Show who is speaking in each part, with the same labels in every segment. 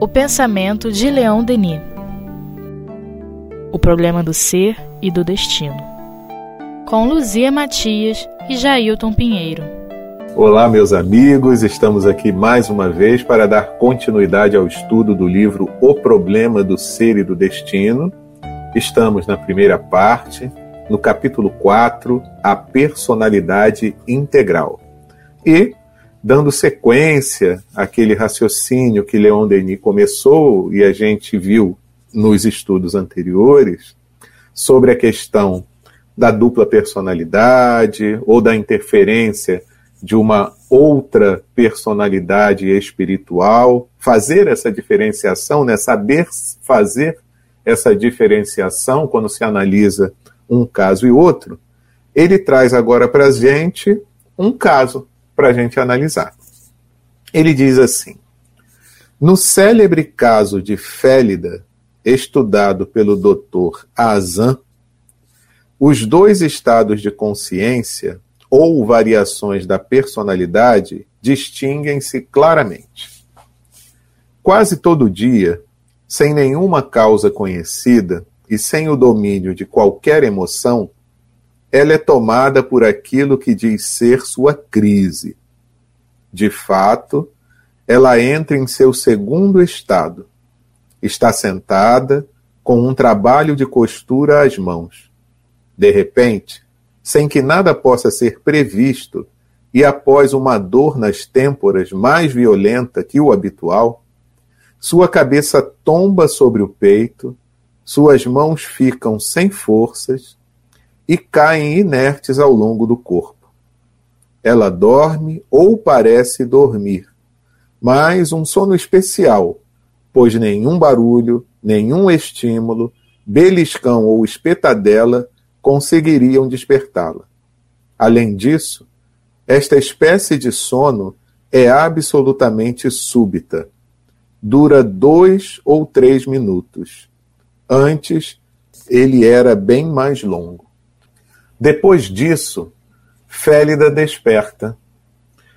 Speaker 1: O pensamento de Leão Denis. O problema do ser e do destino. Com Luzia Matias e Jailton Pinheiro.
Speaker 2: Olá, meus amigos, estamos aqui mais uma vez para dar continuidade ao estudo do livro O Problema do Ser e do Destino. Estamos na primeira parte, no capítulo 4, A Personalidade Integral. E, dando sequência àquele raciocínio que Leon Denis começou e a gente viu nos estudos anteriores, sobre a questão da dupla personalidade ou da interferência de uma outra personalidade espiritual, fazer essa diferenciação, né? saber fazer essa diferenciação quando se analisa um caso e outro, ele traz agora para a gente um caso para a gente analisar. Ele diz assim: no célebre caso de Félida, estudado pelo Dr. Azan, os dois estados de consciência ou variações da personalidade distinguem-se claramente. Quase todo dia, sem nenhuma causa conhecida, e sem o domínio de qualquer emoção, ela é tomada por aquilo que diz ser sua crise. De fato, ela entra em seu segundo estado. Está sentada, com um trabalho de costura às mãos. De repente, sem que nada possa ser previsto, e após uma dor nas têmporas mais violenta que o habitual, sua cabeça tomba sobre o peito suas mãos ficam sem forças e caem inertes ao longo do corpo. Ela dorme ou parece dormir, mas um sono especial, pois nenhum barulho, nenhum estímulo, beliscão ou espetadela conseguiriam despertá-la. Além disso, esta espécie de sono é absolutamente súbita. Dura dois ou três minutos Antes, ele era bem mais longo. Depois disso, Félida desperta,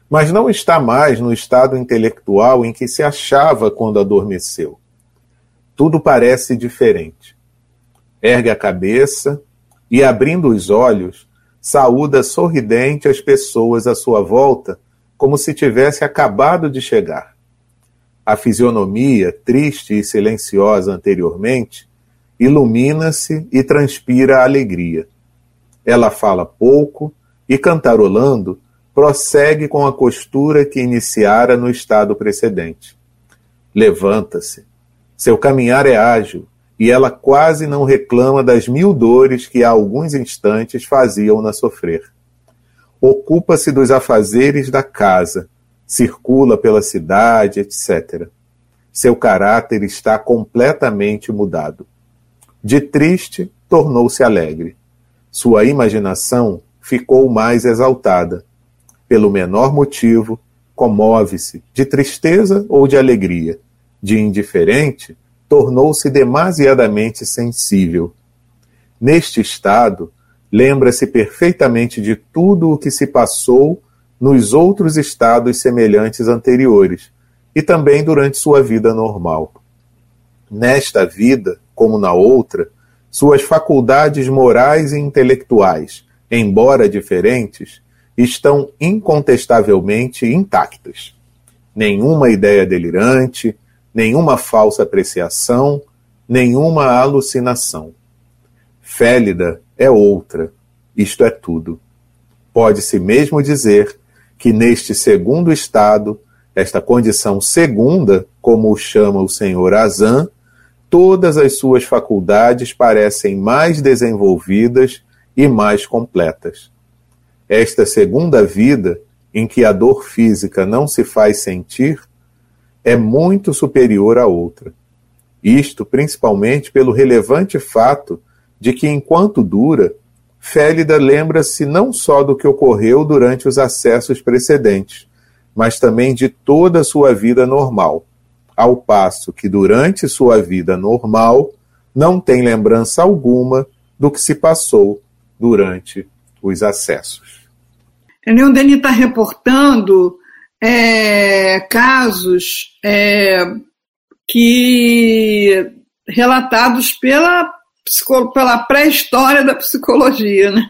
Speaker 2: mas não está mais no estado intelectual em que se achava quando adormeceu. Tudo parece diferente. Ergue a cabeça e, abrindo os olhos, saúda sorridente as pessoas à sua volta, como se tivesse acabado de chegar. A fisionomia, triste e silenciosa anteriormente, ilumina-se e transpira alegria. Ela fala pouco e, cantarolando, prossegue com a costura que iniciara no estado precedente. Levanta-se. Seu caminhar é ágil e ela quase não reclama das mil dores que há alguns instantes faziam-na sofrer. Ocupa-se dos afazeres da casa, circula pela cidade, etc. Seu caráter está completamente mudado. De triste, tornou-se alegre. Sua imaginação ficou mais exaltada. Pelo menor motivo, comove-se, de tristeza ou de alegria. De indiferente, tornou-se demasiadamente sensível. Neste estado, lembra-se perfeitamente de tudo o que se passou nos outros estados semelhantes anteriores e também durante sua vida normal. Nesta vida, como na outra, suas faculdades morais e intelectuais, embora diferentes, estão incontestavelmente intactas. Nenhuma ideia delirante, nenhuma falsa apreciação, nenhuma alucinação. Félida é outra, isto é tudo. Pode-se mesmo dizer que neste segundo estado, esta condição segunda, como o chama o senhor Azan, todas as suas faculdades parecem mais desenvolvidas e mais completas. Esta segunda vida, em que a dor física não se faz sentir, é muito superior à outra. Isto principalmente pelo relevante fato de que, enquanto dura, Félida lembra-se não só do que ocorreu durante os acessos precedentes, mas também de toda a sua vida normal, ao passo que durante sua vida normal não tem lembrança alguma do que se passou durante os acessos.
Speaker 3: Leon Denis está reportando é, casos é, que relatados pela, pela pré-história da psicologia, né?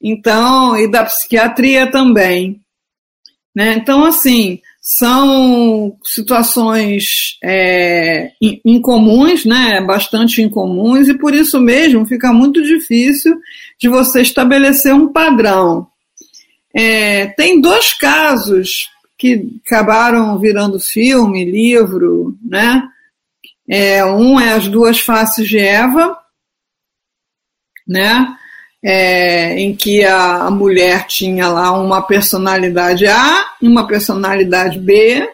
Speaker 3: Então, e da psiquiatria também. Né? Então, assim, são situações é, incomuns, né? bastante incomuns, e por isso mesmo fica muito difícil de você estabelecer um padrão. É, tem dois casos que acabaram virando filme, livro, né? É, um é As Duas Faces de Eva, né? É, em que a, a, mulher tinha lá uma personalidade A e uma personalidade B,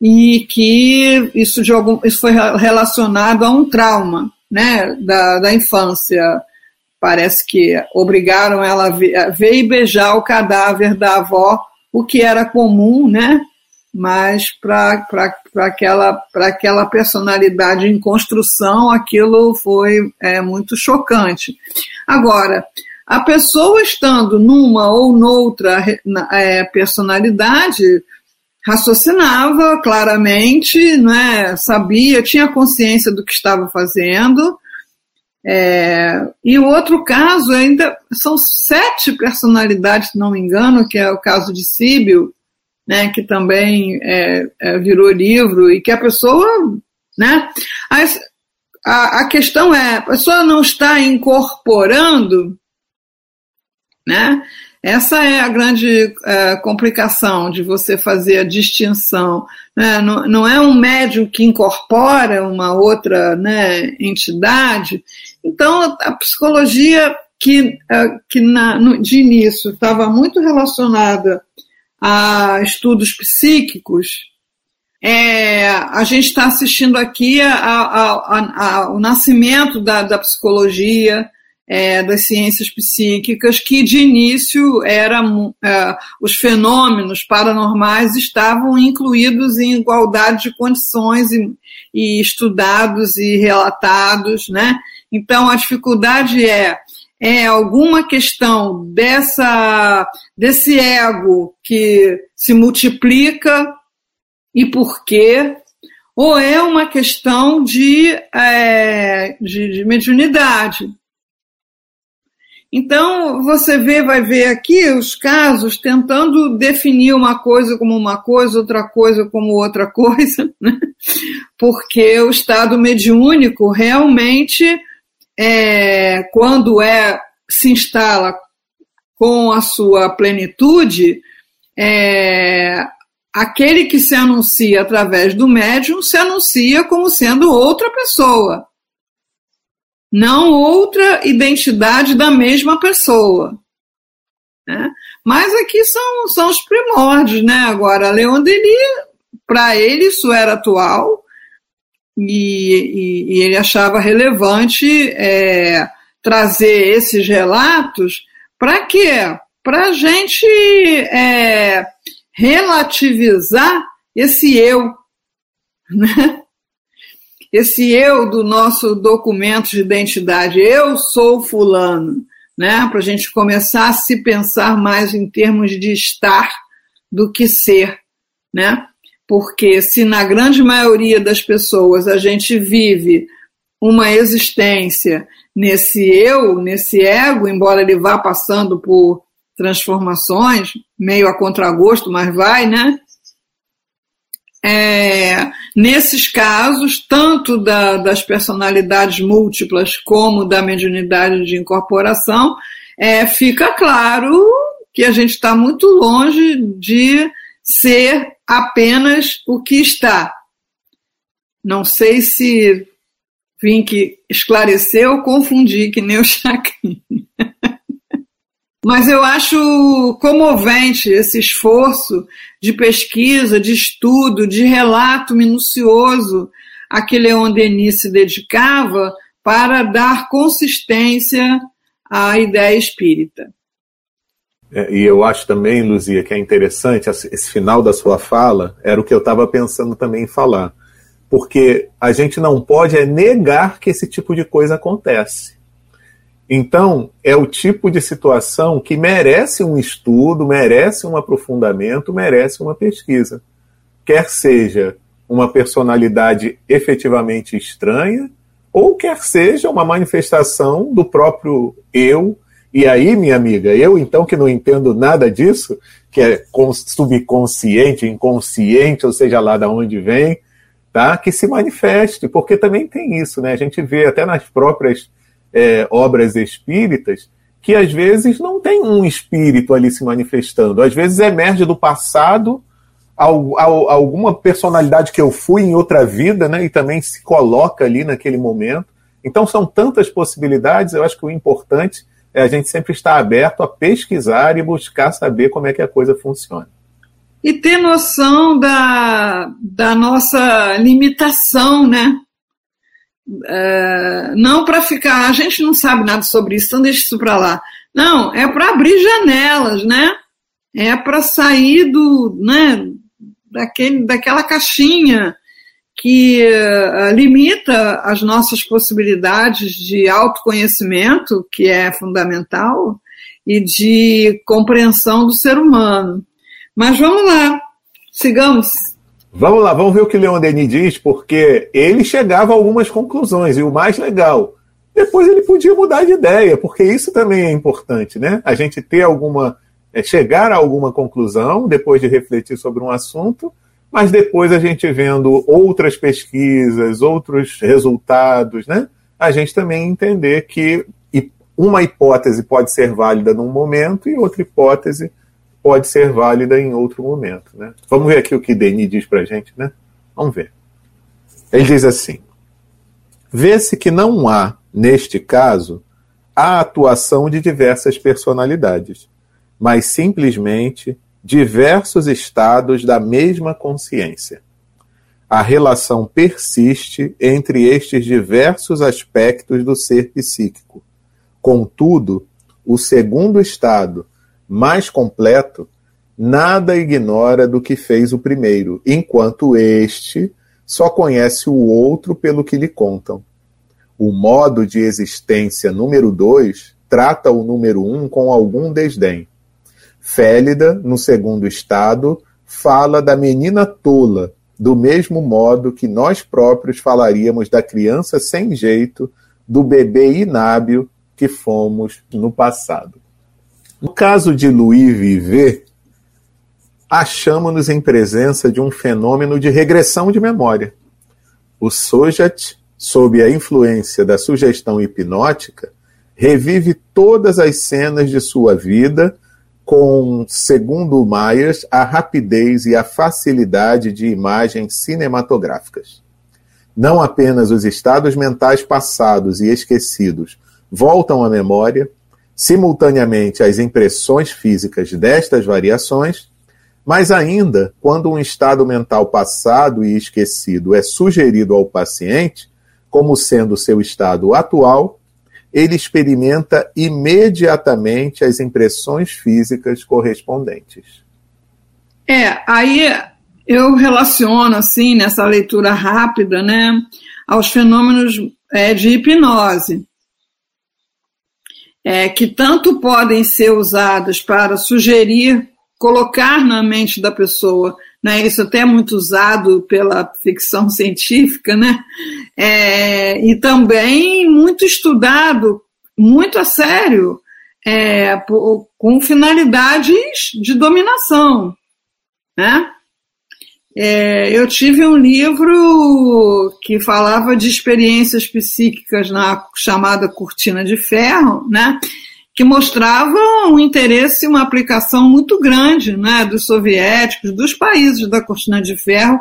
Speaker 3: e que isso, de algum, isso foi relacionado a um trauma né, da, da infância parece que obrigaram ela a ver e beijar o cadáver da avó, o que era comum, né? Mas para aquela, aquela personalidade em construção, aquilo foi é, muito chocante. Agora, a pessoa estando numa ou noutra é, personalidade, raciocinava claramente, né, sabia, tinha consciência do que estava fazendo, é, e o outro caso ainda são sete personalidades, se não me engano, que é o caso de Síbio, né, que também é, é, virou livro, e que a pessoa. Né, a, a questão é: a pessoa não está incorporando né, essa é a grande é, complicação de você fazer a distinção. Né? Não, não, é um médium que incorpora uma outra né, entidade. Então, a psicologia que, é, que na, no, de início estava muito relacionada a estudos psíquicos, é, a gente está assistindo aqui ao nascimento da, da psicologia, é, das ciências psíquicas, que de início era, é, os fenômenos paranormais estavam incluídos em igualdade de condições e, e estudados e relatados, né? Então a dificuldade é é alguma questão dessa desse ego que se multiplica e por quê ou é uma questão de, é, de, de mediunidade então, você vê, vai ver aqui os casos tentando definir uma coisa como uma coisa, outra coisa como outra coisa, né? porque o estado mediúnico realmente, é, quando é se instala com a sua plenitude, é, aquele que se anuncia através do médium se anuncia como sendo outra pessoa não outra identidade da mesma pessoa. Né? Mas aqui são, são os primórdios, né? Agora, Leon Denis, para ele isso era atual e, e, e ele achava relevante é, trazer esses relatos para quê? Para a gente é, relativizar esse eu, né? esse eu do nosso documento de identidade, eu sou fulano, né? Para a gente começar a se pensar mais em termos de estar do que ser, né? Porque se na grande maioria das pessoas a gente vive uma existência nesse eu, nesse ego, embora ele vá passando por transformações, meio a contragosto, mas vai, né? É, nesses casos, tanto da, das personalidades múltiplas como da mediunidade de incorporação, é, fica claro que a gente está muito longe de ser apenas o que está. Não sei se vim que esclarecer ou confundir, que nem o Chacrinha. Mas eu acho comovente esse esforço de pesquisa, de estudo, de relato minucioso a que Leon Denis se dedicava para dar consistência à ideia espírita.
Speaker 2: É, e eu acho também, Luzia, que é interessante, esse final da sua fala era o que eu estava pensando também em falar. Porque a gente não pode é negar que esse tipo de coisa acontece. Então, é o tipo de situação que merece um estudo, merece um aprofundamento, merece uma pesquisa. Quer seja uma personalidade efetivamente estranha, ou quer seja uma manifestação do próprio eu. E aí, minha amiga, eu então que não entendo nada disso, que é subconsciente, inconsciente, ou seja lá de onde vem, tá? que se manifeste, porque também tem isso, né? A gente vê até nas próprias é, obras espíritas que às vezes não tem um espírito ali se manifestando, às vezes emerge do passado alguma personalidade que eu fui em outra vida, né? E também se coloca ali naquele momento. Então são tantas possibilidades. Eu acho que o importante a gente sempre estar aberto a pesquisar e buscar saber como é que a coisa funciona.
Speaker 3: E ter noção da, da nossa limitação, né? É, não para ficar, a gente não sabe nada sobre isso, então deixa isso para lá. Não, é para abrir janelas, né? É para sair do, né, daquele, daquela caixinha que uh, limita as nossas possibilidades de autoconhecimento, que é fundamental, e de compreensão do ser humano. Mas vamos lá, sigamos.
Speaker 2: Vamos lá, vamos ver o que Leon Denis diz, porque ele chegava a algumas conclusões, e o mais legal, depois ele podia mudar de ideia, porque isso também é importante, né? A gente ter alguma é chegar a alguma conclusão depois de refletir sobre um assunto, mas depois a gente vendo outras pesquisas, outros resultados, né? A gente também entender que uma hipótese pode ser válida num momento e outra hipótese pode ser válida em outro momento, né? Vamos ver aqui o que Denis diz para gente, né? Vamos ver. Ele diz assim: vê-se que não há, neste caso, a atuação de diversas personalidades, mas simplesmente diversos estados da mesma consciência. A relação persiste entre estes diversos aspectos do ser psíquico. Contudo, o segundo estado, mais completo, nada ignora do que fez o primeiro, enquanto este só conhece o outro pelo que lhe contam. O modo de existência número dois trata o número um com algum desdém Félida, no segundo estado, fala da menina tola, do mesmo modo que nós próprios falaríamos da criança sem jeito, do bebê inábil que fomos no passado. No caso de Louis Vivet, achamos-nos em presença de um fenômeno de regressão de memória. O Sojat, sob a influência da sugestão hipnótica, revive todas as cenas de sua vida com, segundo Myers, a rapidez e a facilidade de imagens cinematográficas. Não apenas os estados mentais passados e esquecidos voltam à memória, simultaneamente as impressões físicas destas variações, mas ainda, quando um estado mental passado e esquecido é sugerido ao paciente como sendo seu estado atual, ele experimenta imediatamente as impressões físicas correspondentes.
Speaker 3: É, aí eu relaciono, assim, nessa leitura rápida, né, aos fenômenos é, de hipnose, é, que tanto podem ser usados para sugerir, colocar na mente da pessoa né, isso até é muito usado pela ficção científica, né, é, e também muito estudado, muito a sério, é, por, com finalidades de dominação. Né? É, eu tive um livro que falava de experiências psíquicas na chamada cortina de ferro, né? Que mostravam um interesse, uma aplicação muito grande né, dos soviéticos, dos países da cortina de ferro,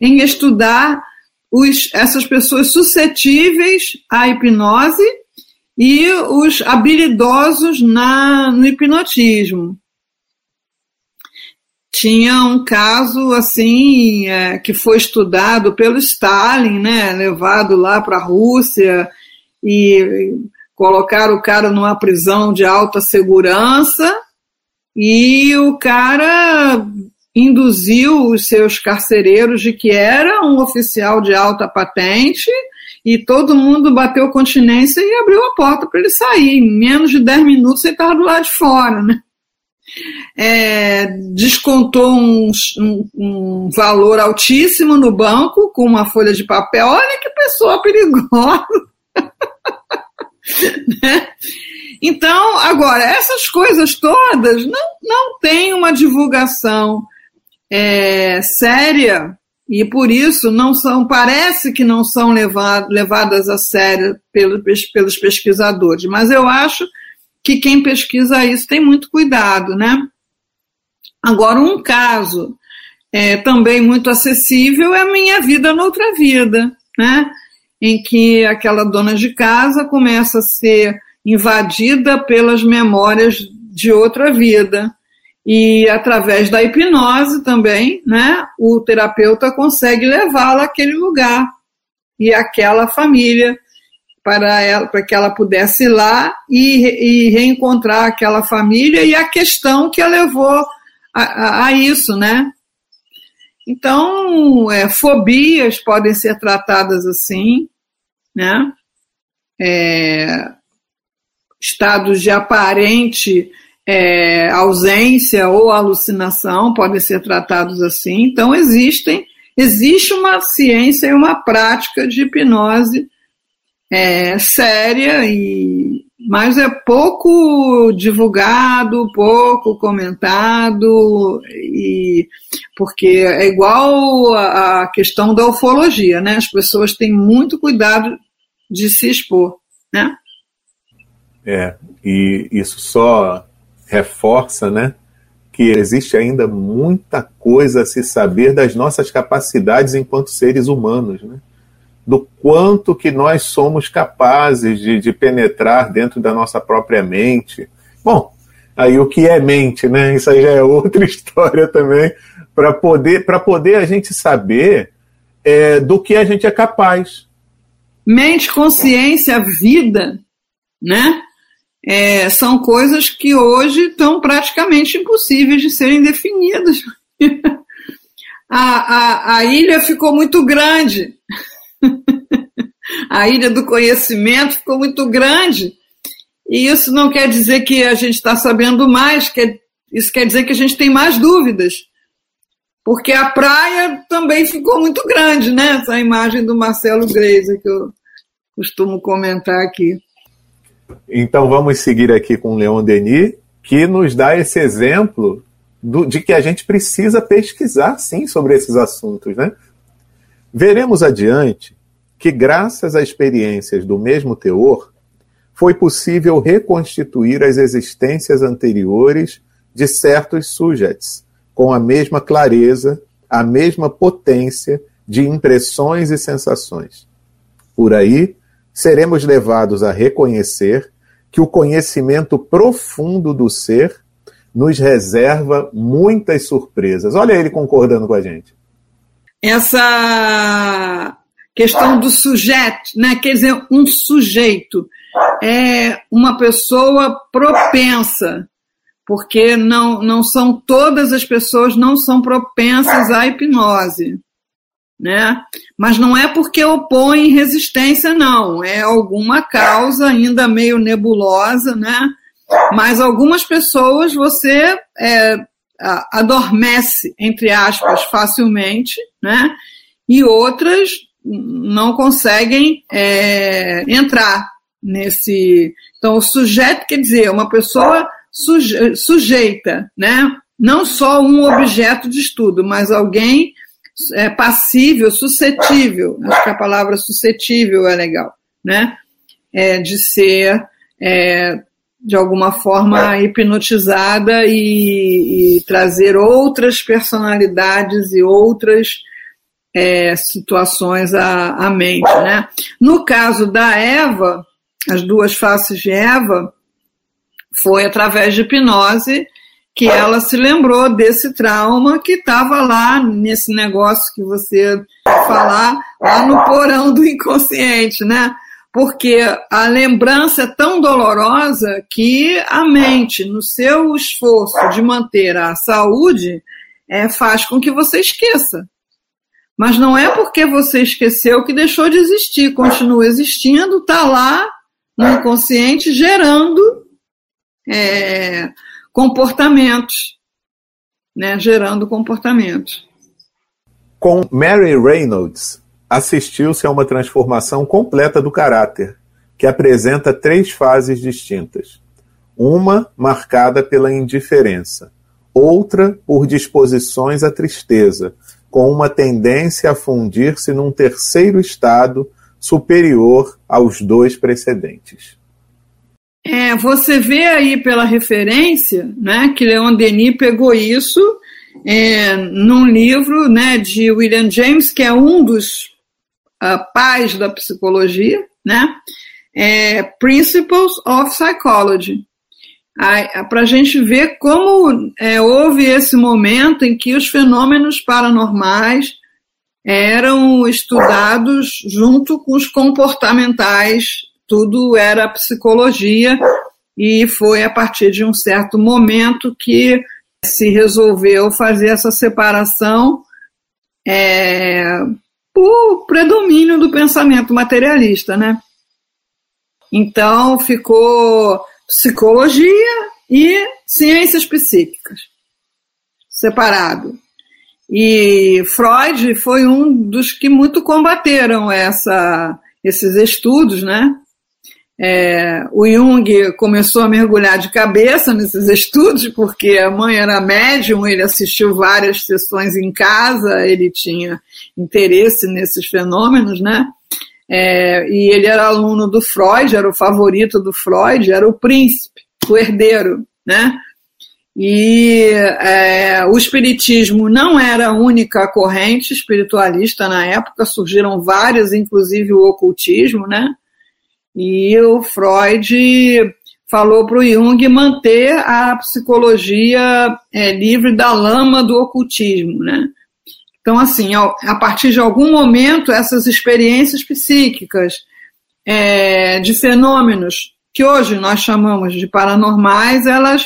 Speaker 3: em estudar os, essas pessoas suscetíveis à hipnose e os habilidosos na, no hipnotismo. Tinha um caso assim é, que foi estudado pelo Stalin, né, levado lá para a Rússia e colocaram o cara numa prisão de alta segurança e o cara induziu os seus carcereiros de que era um oficial de alta patente e todo mundo bateu continência e abriu a porta para ele sair. Em menos de 10 minutos ele estava do lado de fora, né? É, descontou um, um, um, valor altíssimo no banco com uma folha de papel. Olha que pessoa perigosa! né? Então, agora, essas coisas todas não, não têm uma divulgação é, séria e por isso não são, parece que não são levado, levadas a sério pelo, pelos pesquisadores, mas eu acho que quem pesquisa isso tem muito cuidado, né? Agora, um caso é, também muito acessível é a minha vida noutra vida, né? Em que aquela dona de casa começa a ser invadida pelas memórias de outra vida. E através da hipnose também, né, o terapeuta consegue levá-la àquele lugar e àquela família para ela, para que ela pudesse ir lá e, e reencontrar aquela família e a questão que a levou a, a, a isso, né? Então, é, fobias podem ser tratadas assim, né? É, estados de aparente é, ausência ou alucinação podem ser tratados assim. Então, existem, existe uma ciência e uma prática de hipnose é, séria, e, mas é pouco divulgado, pouco comentado, e, porque é igual a, questão da ufologia, né? As pessoas têm muito cuidado de se expor, né?
Speaker 2: É, e isso só reforça, né, que existe ainda muita coisa a se saber das nossas capacidades enquanto seres humanos, né? Do quanto que nós somos capazes de, de penetrar dentro da nossa própria mente. Bom, aí o que é mente, né? Isso aí já é outra história também, para poder, poder a gente saber é, do que a gente é capaz.
Speaker 3: Mente, consciência, vida, né? é, são coisas que hoje estão praticamente impossíveis de serem definidas. a, a, a ilha ficou muito grande. a ilha do conhecimento ficou muito grande. E isso não quer dizer que a gente está sabendo mais, quer, isso quer dizer que a gente tem mais dúvidas. Porque a praia também ficou muito grande, né? Essa imagem do Marcelo Greiser que eu costumo comentar aqui.
Speaker 2: Então vamos seguir aqui com Leon Denis, que nos dá esse exemplo do, de que a gente precisa pesquisar sim sobre esses assuntos. Né? Veremos adiante que, graças a experiências do mesmo teor, foi possível reconstituir as existências anteriores de certos sujeitos, com a mesma clareza, a mesma potência de impressões e sensações. Por aí, seremos levados a reconhecer que o conhecimento profundo do ser nos reserva muitas surpresas. Olha ele concordando com a gente.
Speaker 3: Essa questão do sujeito, né? quer dizer, um sujeito é uma pessoa propensa, porque não, não são todas as pessoas não são propensas à hipnose né? Mas não é porque opõe resistência, não. É alguma causa ainda meio nebulosa, né? Mas algumas pessoas você é, adormece, entre aspas, facilmente, né? E outras não conseguem é, entrar nesse. Então, o sujeito quer dizer uma pessoa suje... sujeita, né? Não só um objeto de estudo, mas alguém é, passível, suscetível, acho que a palavra suscetível é legal, né? É, de ser, é, de alguma forma, hipnotizada e, e trazer outras personalidades e outras é, situações à, à mente, né? No caso da Eva, as duas faces de Eva, foi através de hipnose que ela se lembrou desse trauma que estava lá nesse negócio que você falar lá no porão do inconsciente, né? Porque a lembrança é tão dolorosa que a mente, no seu esforço de manter a saúde, é, faz com que você esqueça. Mas não é porque você esqueceu que deixou de existir, continua existindo, está lá no inconsciente gerando é, comportamentos, né, gerando comportamentos.
Speaker 2: Com Mary Reynolds, assistiu-se a uma transformação completa do caráter, que apresenta três fases distintas. Uma marcada pela indiferença, outra por disposições à tristeza, com uma tendência a fundir-se num terceiro estado superior aos dois precedentes.
Speaker 3: É, você vê aí pela referência né, que Leon Denis pegou isso é, num livro né, de William James, que é um dos uh, pais da psicologia, né, é, Principles of Psychology. Para a gente ver como é, houve esse momento em que os fenômenos paranormais eram estudados junto com os comportamentais, tudo era psicologia, e foi a partir de um certo momento que se resolveu fazer essa separação é, por predomínio do pensamento materialista, né? Então ficou psicologia e ciências psíquicas separado. E Freud foi um dos que muito combateram essa, esses estudos, né? É, o Jung começou a mergulhar de cabeça nesses estudos, porque a mãe era médium, ele assistiu várias sessões em casa, ele tinha interesse nesses fenômenos, né? É, e ele era aluno do Freud, era o favorito do Freud, era o príncipe, o herdeiro, né? E é, o espiritismo não era a única corrente espiritualista na época, surgiram várias, inclusive o ocultismo, né? E o Freud falou para o Jung manter a psicologia é, livre da lama do ocultismo, né? Então, assim, a partir de algum momento, essas experiências psíquicas é, de fenômenos que hoje nós chamamos de paranormais, elas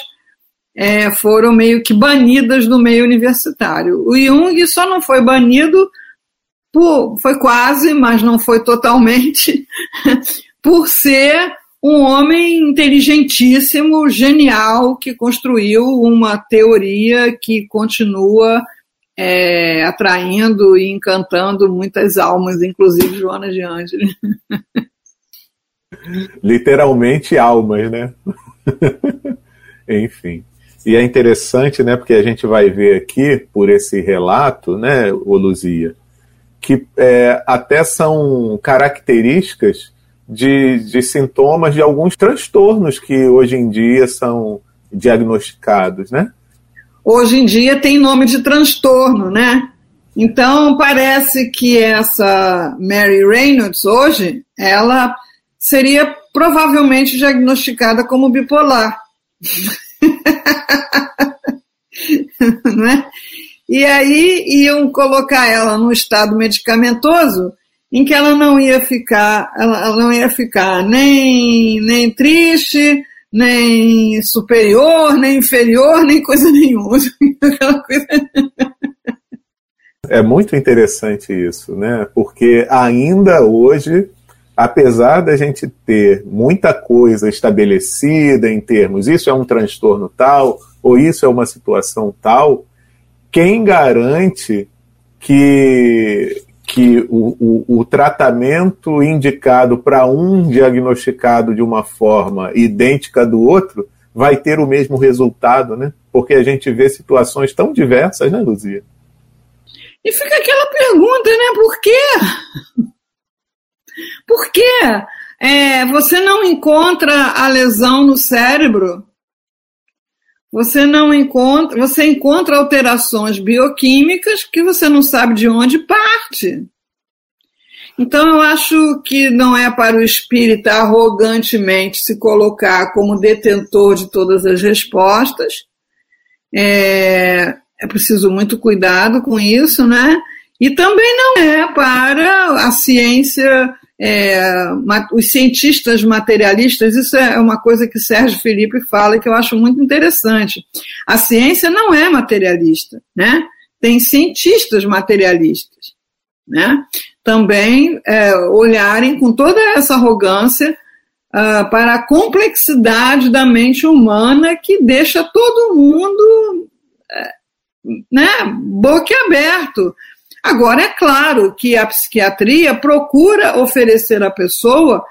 Speaker 3: é, foram meio que banidas do meio universitário. O Jung só não foi banido, por, foi quase, mas não foi totalmente, por ser um homem inteligentíssimo, genial, que construiu uma teoria que continua é, atraindo e encantando muitas almas, inclusive Joana de Ângeles.
Speaker 2: Literalmente almas, né? Enfim. E é interessante, né, porque a gente vai ver aqui, por esse relato, né, Luzia, que é, até são características de, de sintomas de alguns transtornos que hoje em dia são diagnosticados, né?
Speaker 3: hoje em dia tem nome de transtorno, né? Então parece que essa Mary Reynolds hoje, ela seria provavelmente diagnosticada como bipolar. né? E aí iam colocar ela num estado medicamentoso em que ela não ia ficar, ela não ia ficar nem, nem triste, nem superior, nem inferior, nem coisa nenhuma.
Speaker 2: É muito interessante isso, né? Porque ainda hoje, apesar da gente ter muita coisa estabelecida em termos, isso é um transtorno tal, ou isso é uma situação tal, quem garante que que o, o, o tratamento indicado para um diagnosticado de uma forma idêntica do outro vai ter o mesmo resultado, né? Porque a gente vê situações tão diversas, né, Luzia?
Speaker 3: E fica aquela pergunta, né? Por quê? Por quê? É, você não encontra a lesão no cérebro? Você não encontra, você encontra alterações bioquímicas que você não sabe de onde parte. Então eu acho que não é para o espírita arrogantemente se colocar como detentor de todas as respostas. É, é preciso muito cuidado com isso, né? E também não é para a ciência é, os cientistas materialistas, isso é uma coisa que Sérgio Felipe fala que eu acho muito interessante. A ciência não é materialista, né? Tem cientistas materialistas. né? Também é, olharem com toda essa arrogância uh, para a complexidade da mente humana que deixa todo mundo é, né, boquiaberto. Agora, é claro que a psiquiatria procura oferecer à pessoa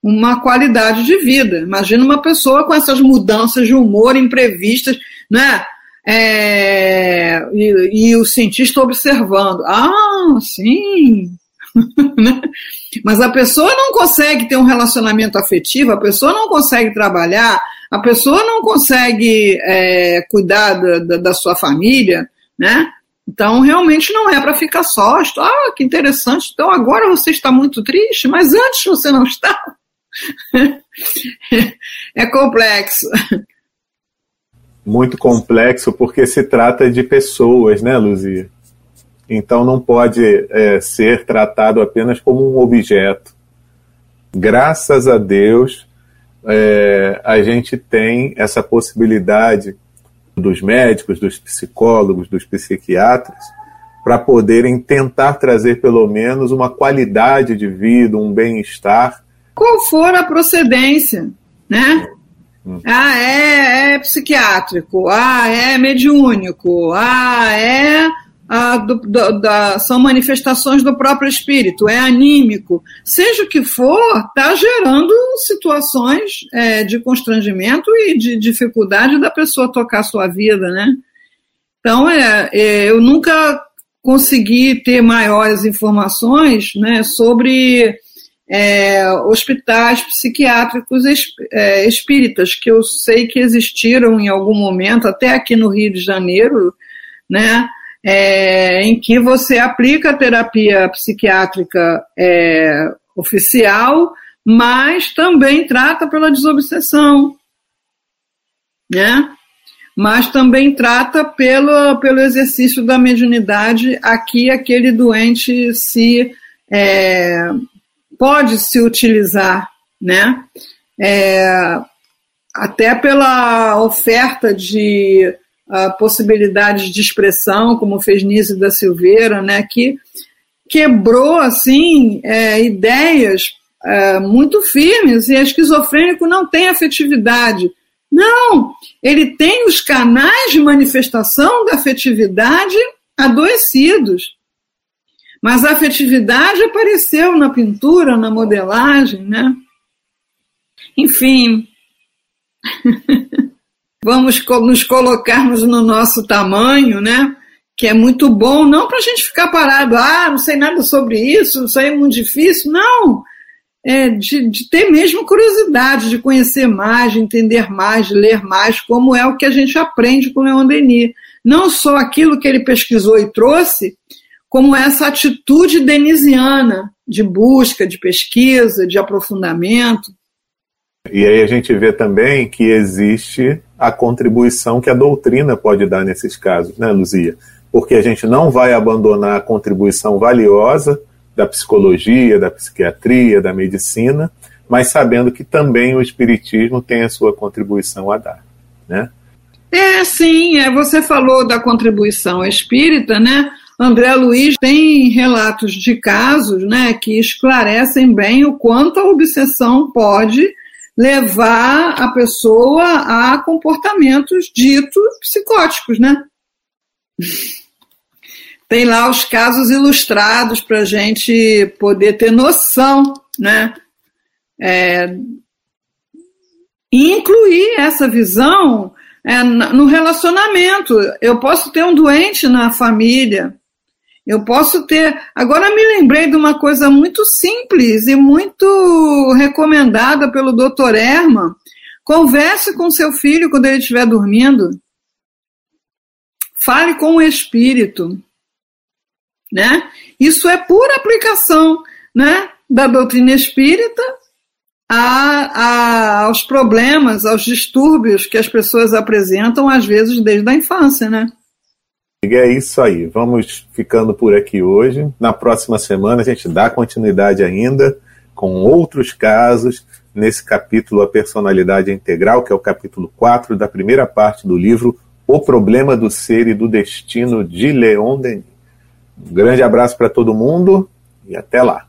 Speaker 3: uma qualidade de vida. Imagina uma pessoa com essas mudanças de humor imprevistas, né? É, e, e, o cientista observando. Ah, sim. Né? Mas a pessoa não consegue ter um relacionamento afetivo, a pessoa não consegue trabalhar, a pessoa não consegue é, cuidar da, da, da, sua família, né? Então, realmente não é para ficar só. Ah, que interessante. Então, agora você está muito triste, mas antes você não estava. é complexo.
Speaker 2: Muito complexo, porque se trata de pessoas, né, Luzia? Então não pode é, ser tratado apenas como um objeto. Graças a Deus, é, a gente tem essa possibilidade dos médicos, dos psicólogos, dos psiquiatras, para poderem tentar trazer pelo menos uma qualidade de vida, um bem-estar.
Speaker 3: Qual for a procedência, né? Hum. Ah, é, é psiquiátrico, ah, é mediúnico, ah, é ah, do, do, da, são manifestações do próprio espírito, é anímico. Seja o que for, está gerando situações é, de constrangimento e de dificuldade da pessoa tocar a sua vida, né? Então, é, é, eu nunca consegui ter maiores informações né, sobre é, hospitais psiquiátricos é, espíritas, que eu sei que existiram em algum momento, até aqui no Rio de Janeiro, né? É, em que você aplica a terapia psiquiátrica é, oficial, mas também trata pela desobsessão, né? Mas também trata pelo, pelo exercício da mediunidade aqui aquele doente se é, pode se utilizar, né? É, até pela oferta de possibilidades de expressão, como fez Nise da Silveira, né, que quebrou assim é, ideias é, muito firmes e esquizofrênico não tem afetividade. Não, ele tem os canais de manifestação da afetividade adoecidos. Mas a afetividade apareceu na pintura, na modelagem, né? Enfim. vamos nos colocarmos no nosso tamanho, né? Que é muito bom, não para a gente ficar parado, ah, não sei nada sobre isso, isso aí é muito difícil, não. É de, de ter mesmo curiosidade, de conhecer mais, de entender mais, de ler mais, como é o que a gente aprende com Leon Denis. Não só aquilo que ele pesquisou e trouxe, como essa atitude denisiana de busca, de pesquisa, de aprofundamento.
Speaker 2: E aí a gente vê também que existe a contribuição que a doutrina pode dar nesses casos, né, Luzia? Porque a gente não vai abandonar a contribuição valiosa da psicologia, da psiquiatria, da medicina, mas sabendo que também o espiritismo tem a sua contribuição a dar, né?
Speaker 3: É, sim, é, você falou da contribuição espírita, né? André Luiz tem relatos de casos, né, que esclarecem bem o quanto a obsessão pode levar a pessoa a comportamentos ditos psicóticos, né? Tem lá os casos ilustrados para a gente poder ter noção, né? É, incluir essa visão é, no relacionamento. Eu posso ter um doente na família, eu posso ter. Agora me lembrei de uma coisa muito simples e muito recomendada pelo Dr. Herman. Converse com seu filho quando ele estiver dormindo. Fale com o espírito. Né? Isso é pura aplicação né, da doutrina espírita a, a, aos problemas, aos distúrbios que as pessoas apresentam, às vezes, desde a infância. Né?
Speaker 2: É isso aí. Vamos ficando por aqui hoje. Na próxima semana a gente dá continuidade ainda com outros casos nesse capítulo A Personalidade Integral, que é o capítulo 4 da primeira parte do livro O Problema do Ser e do Destino de Leon Denis. Um grande abraço para todo mundo e até lá.